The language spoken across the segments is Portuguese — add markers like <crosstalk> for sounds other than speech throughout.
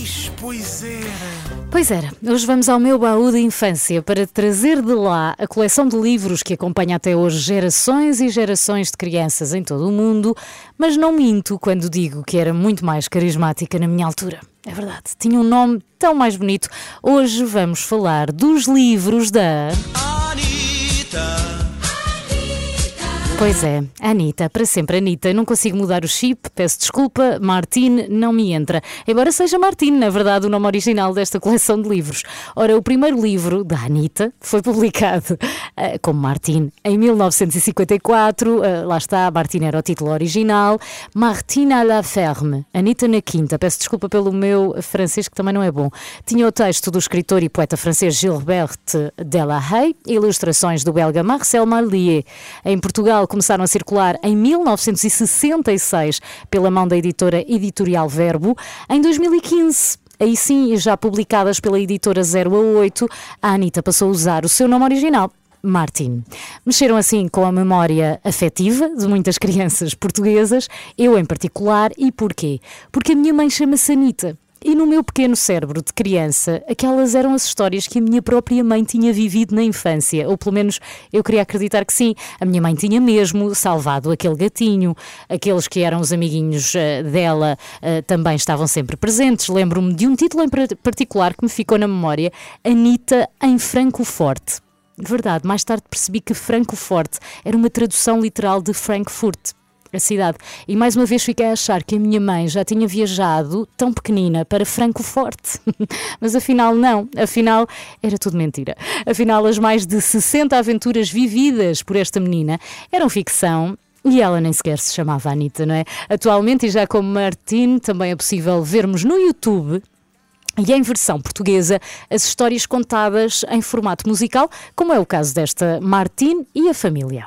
Eis, pois era. Pois era, hoje vamos ao meu baú de infância para trazer de lá a coleção de livros que acompanha até hoje gerações e gerações de crianças em todo o mundo, mas não minto quando digo que era muito mais carismática na minha altura. É verdade, tinha um nome tão mais bonito. Hoje vamos falar dos livros da. Anitta. Pois é, Anitta, para sempre Anitta. Não consigo mudar o chip, peço desculpa, Martine não me entra. Embora seja Martine, na verdade, o nome original desta coleção de livros. Ora, o primeiro livro da Anitta foi publicado uh, como Martine em 1954. Uh, lá está, Martine era o título original. Martine à la ferme, Anitta na quinta. Peço desculpa pelo meu francês, que também não é bom. Tinha o texto do escritor e poeta francês Gilbert Delahaye, ilustrações do belga Marcel Marlier. Em Portugal, começaram a circular em 1966 pela mão da editora Editorial Verbo. Em 2015, aí sim, já publicadas pela editora 0 a 8, a Anitta passou a usar o seu nome original. Martin. Mexeram assim com a memória afetiva de muitas crianças portuguesas, eu em particular, e porquê? Porque a minha mãe chama-se Anitta. E no meu pequeno cérebro de criança, aquelas eram as histórias que a minha própria mãe tinha vivido na infância, ou pelo menos eu queria acreditar que sim. A minha mãe tinha mesmo salvado aquele gatinho, aqueles que eram os amiguinhos uh, dela uh, também estavam sempre presentes. Lembro-me de um título em particular que me ficou na memória: Anitta em Francoforte. Verdade, mais tarde percebi que Francoforte era uma tradução literal de Frankfurt a cidade. E mais uma vez fiquei a achar que a minha mãe já tinha viajado tão pequenina para Francoforte. <laughs> Mas afinal, não. Afinal, era tudo mentira. Afinal, as mais de 60 aventuras vividas por esta menina eram ficção. E ela nem sequer se chamava Anitta, não é? Atualmente, e já como Martine, também é possível vermos no YouTube e em versão portuguesa as histórias contadas em formato musical, como é o caso desta Martine e a família.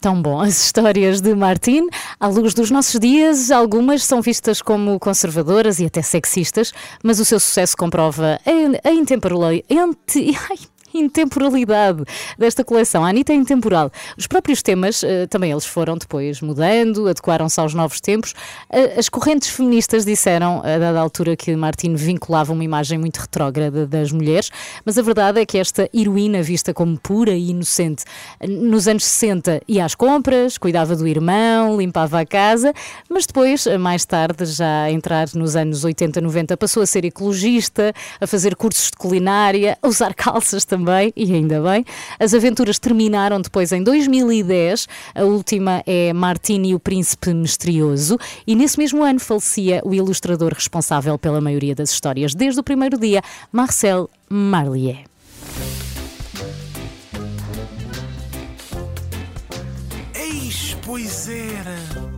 Tão bom. As histórias de Martin, à luz dos nossos dias, algumas são vistas como conservadoras e até sexistas, mas o seu sucesso comprova a, a intemporalidade. <laughs> Intemporalidade desta coleção. A Anitta é intemporal. Os próprios temas, eh, também eles foram depois mudando, adequaram-se aos novos tempos. Eh, as correntes feministas disseram, a dada altura, que Martino vinculava uma imagem muito retrógrada das mulheres, mas a verdade é que esta heroína, vista como pura e inocente, nos anos 60 ia às compras, cuidava do irmão, limpava a casa, mas depois, mais tarde, já a entrar nos anos 80, 90, passou a ser ecologista, a fazer cursos de culinária, a usar <laughs> calças também também, e ainda bem. As aventuras terminaram depois em 2010. A última é Martini e o Príncipe Misterioso. E nesse mesmo ano falecia o ilustrador responsável pela maioria das histórias, desde o primeiro dia, Marcel Marlier. Eis, pois era.